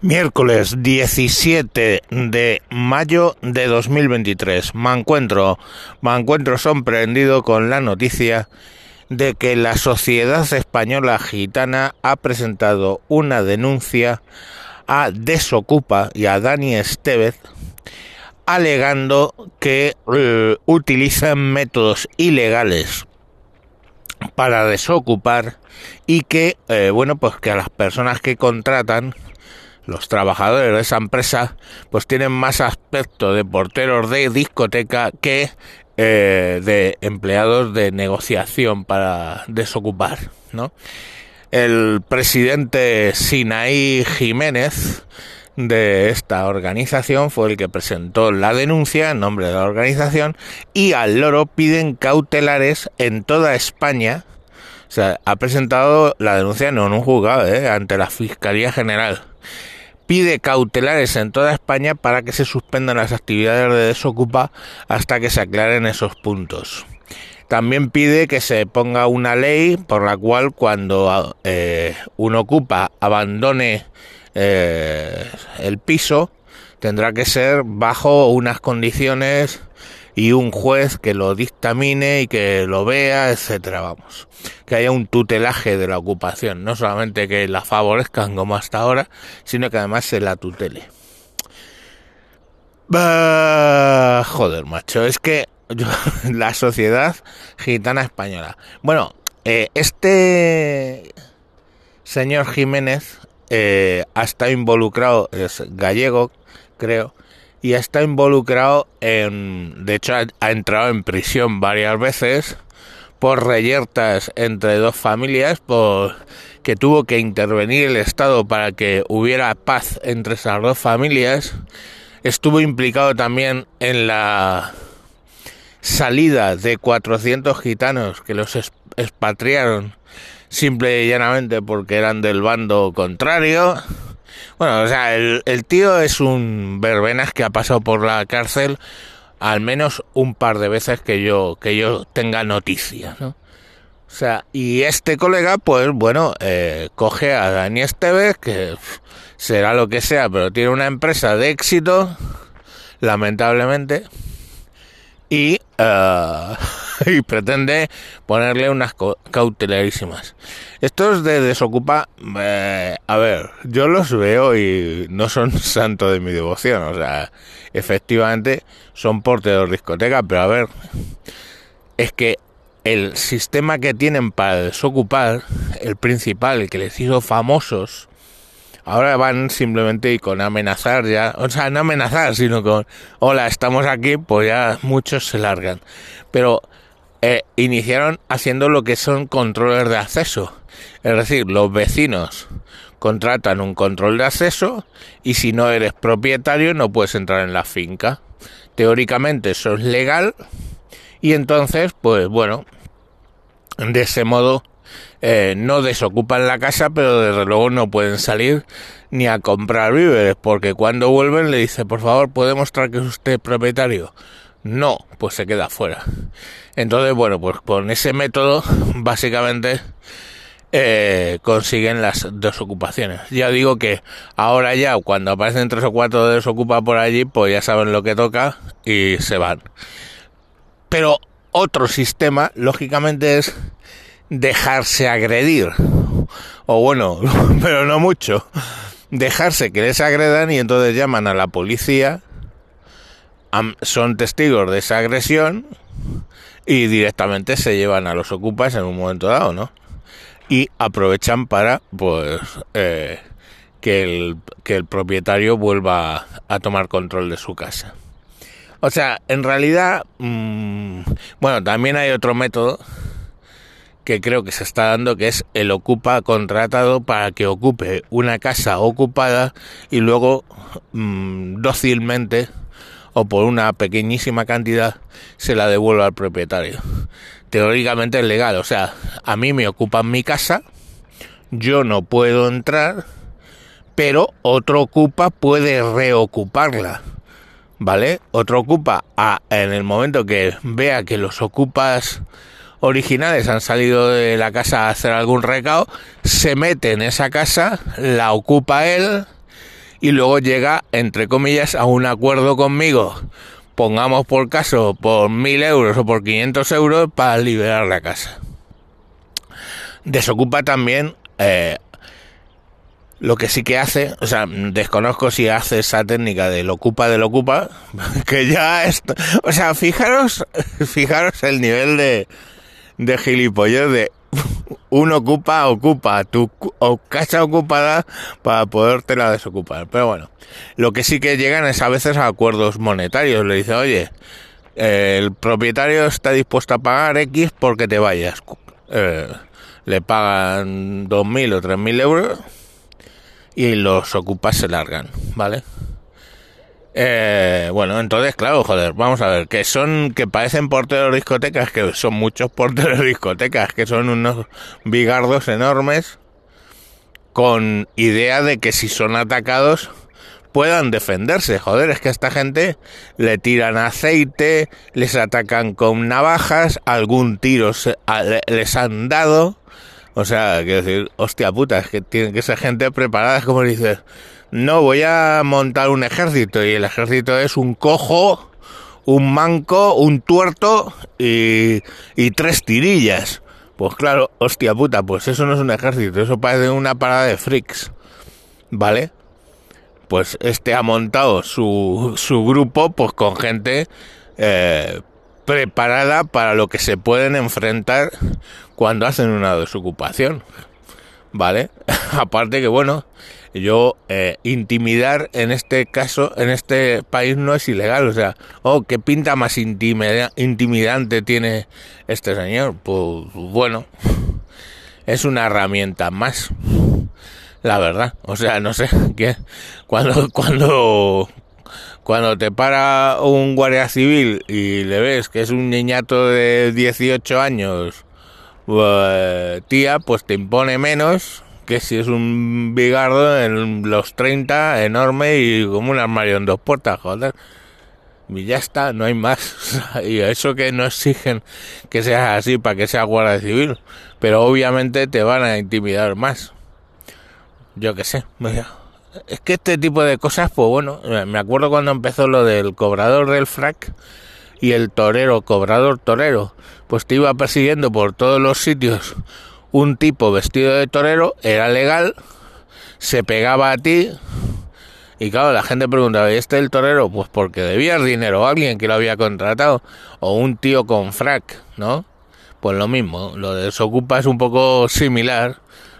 Miércoles 17 de mayo de 2023. Me encuentro, me encuentro sorprendido con la noticia de que la Sociedad Española Gitana ha presentado una denuncia a Desocupa y a Dani Estevez alegando que eh, utilizan métodos ilegales para desocupar y que eh, bueno pues que a las personas que contratan los trabajadores de esa empresa pues tienen más aspecto de porteros de discoteca que eh, de empleados de negociación para desocupar. El presidente Sinaí Jiménez de esta organización fue el que presentó la denuncia en nombre de la organización y al loro piden cautelares en toda España. O sea, ha presentado la denuncia no en un juzgado, ¿eh? ante la Fiscalía General pide cautelares en toda España para que se suspendan las actividades de desocupa hasta que se aclaren esos puntos. También pide que se ponga una ley por la cual cuando eh, un ocupa abandone eh, el piso tendrá que ser bajo unas condiciones y un juez que lo dictamine y que lo vea, etcétera, vamos. Que haya un tutelaje de la ocupación, no solamente que la favorezcan como hasta ahora, sino que además se la tutele. joder, macho, es que la sociedad gitana española. Bueno, eh, este señor Jiménez eh, ha estado involucrado, es gallego, creo, y está involucrado en, de hecho ha, entrado en prisión varias veces por reyertas entre dos familias, por que tuvo que intervenir el Estado para que hubiera paz entre esas dos familias. Estuvo implicado también en la salida de 400 gitanos que los expatriaron simple y llanamente porque eran del bando contrario. Bueno, o sea, el, tío es un verbenas que ha pasado por la cárcel al menos un par de veces que yo, que yo tenga noticia, ¿no? O sea, y este colega, pues bueno, eh, coge a Dani Esteves, que será lo que sea, pero tiene una empresa de éxito, lamentablemente, y, uh, y pretende ponerle unas cautelarísimas. Estos de Desocupa, eh, a ver, yo los veo y no son santo de mi devoción, o sea, efectivamente son porteros de discoteca, pero a ver, es que el sistema que tienen para desocupar, el principal, el que les hizo famosos, Ahora van simplemente con amenazar ya, o sea, no amenazar, sino con, hola, estamos aquí, pues ya muchos se largan. Pero eh, iniciaron haciendo lo que son controles de acceso. Es decir, los vecinos contratan un control de acceso y si no eres propietario no puedes entrar en la finca. Teóricamente eso es legal y entonces, pues bueno, de ese modo eh, no desocupan la casa, pero desde luego no pueden salir ni a comprar víveres, porque cuando vuelven le dice, por favor, ¿puede mostrar que es usted propietario? No, pues se queda fuera. Entonces, bueno, pues con ese método, básicamente, eh, consiguen las desocupaciones. Ya digo que ahora ya, cuando aparecen tres o cuatro desocupa por allí, pues ya saben lo que toca y se van. Pero otro sistema, lógicamente, es dejarse agredir. O bueno, pero no mucho. Dejarse que les agredan y entonces llaman a la policía. Son testigos de esa agresión y directamente se llevan a los ocupas en un momento dado, ¿no? Y aprovechan para, pues, eh, que, el, que el propietario vuelva a tomar control de su casa. O sea, en realidad, mm, bueno, también hay otro método que creo que se está dando, que es el ocupa contratado para que ocupe una casa ocupada y luego mm, dócilmente o por una pequeñísima cantidad se la devuelva al propietario. Teóricamente es legal, o sea, a mí me ocupan mi casa, yo no puedo entrar, pero otro ocupa puede reocuparla. ¿Vale? Otro ocupa a, en el momento que vea que los ocupas originales han salido de la casa a hacer algún recao, se mete en esa casa, la ocupa él y luego llega, entre comillas, a un acuerdo conmigo, pongamos por caso por mil euros o por 500 euros para liberar la casa. Desocupa también eh, lo que sí que hace, o sea, desconozco si hace esa técnica del ocupa del ocupa, que ya está, o sea, fijaros, fijaros el nivel de, de gilipollas de un ocupa, ocupa tu casa ocupada para podértela desocupar. Pero bueno, lo que sí que llegan es a veces a acuerdos monetarios. Le dice, oye, el propietario está dispuesto a pagar X porque te vayas. Eh, le pagan 2.000 o 3.000 euros y los ocupas se largan, ¿vale? Eh, bueno, entonces, claro, joder, vamos a ver, que son, que parecen porteros discotecas, que son muchos porteros discotecas, que son unos bigardos enormes, con idea de que si son atacados puedan defenderse. Joder, es que a esta gente le tiran aceite, les atacan con navajas, algún tiro les han dado. O sea, quiero decir, hostia puta, es que tienen que ser gente preparada, como dices, no, voy a montar un ejército y el ejército es un cojo, un manco, un tuerto y, y tres tirillas. Pues claro, hostia puta, pues eso no es un ejército, eso parece una parada de freaks, ¿vale? Pues este ha montado su, grupo pues con gente eh, preparada para lo que se pueden enfrentar cuando hacen una desocupación. ¿Vale? Aparte que, bueno, yo eh, intimidar en este caso, en este país no es ilegal. O sea, oh, qué pinta más intimidante tiene este señor. Pues bueno, es una herramienta más. La verdad, o sea, no sé, que cuando, cuando, cuando te para un guardia civil y le ves que es un niñato de 18 años, pues, tía, pues te impone menos que si es un bigardo en los 30, enorme y como un armario en dos puertas, joder. Y ya está, no hay más. y eso que no exigen que seas así para que sea guardia civil. Pero obviamente te van a intimidar más. Yo qué sé. Es que este tipo de cosas, pues bueno, me acuerdo cuando empezó lo del cobrador del frac y el torero, cobrador torero, pues te iba persiguiendo por todos los sitios un tipo vestido de torero, era legal, se pegaba a ti y claro, la gente preguntaba, ¿y este el torero? Pues porque debías dinero a alguien que lo había contratado o un tío con frac, ¿no? Pues lo mismo, lo de desocupa es un poco similar,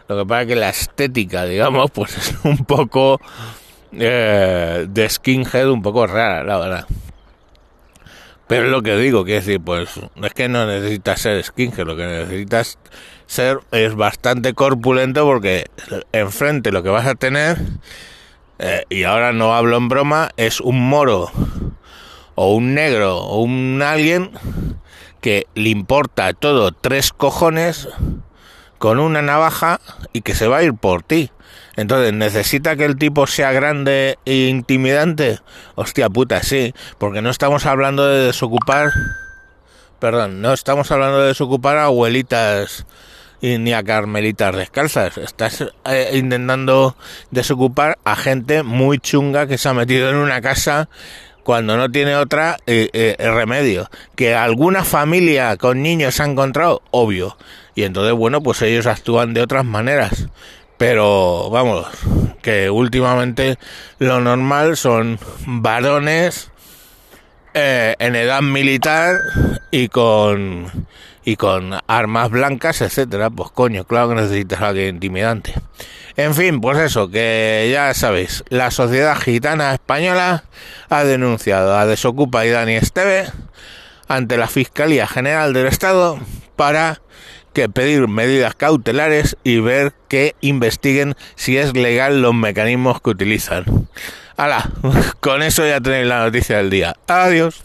lo que pasa es que la estética, digamos, pues es un poco eh, de skinhead, un poco rara, la verdad. Es lo que digo, que decir, pues es que no necesitas ser skinhead, lo que necesitas ser es bastante corpulento porque enfrente lo que vas a tener, eh, y ahora no hablo en broma, es un moro o un negro o un alguien que le importa todo tres cojones con una navaja y que se va a ir por ti. Entonces, ¿necesita que el tipo sea grande e intimidante? Hostia puta, sí, porque no estamos hablando de desocupar... Perdón, no estamos hablando de desocupar a abuelitas y ni a carmelitas descalzas. Estás eh, intentando desocupar a gente muy chunga que se ha metido en una casa cuando no tiene otra eh, eh, remedio. Que alguna familia con niños se ha encontrado, obvio. Y entonces, bueno, pues ellos actúan de otras maneras. Pero vamos, que últimamente lo normal son varones eh, en edad militar y con y con armas blancas, etcétera. Pues coño, claro que necesitas alguien intimidante. En fin, pues eso, que ya sabéis, la sociedad gitana española ha denunciado a Desocupa y Dani Esteve ante la Fiscalía General del Estado para que pedir medidas cautelares y ver que investiguen si es legal los mecanismos que utilizan. Hala, con eso ya tenéis la noticia del día. Adiós.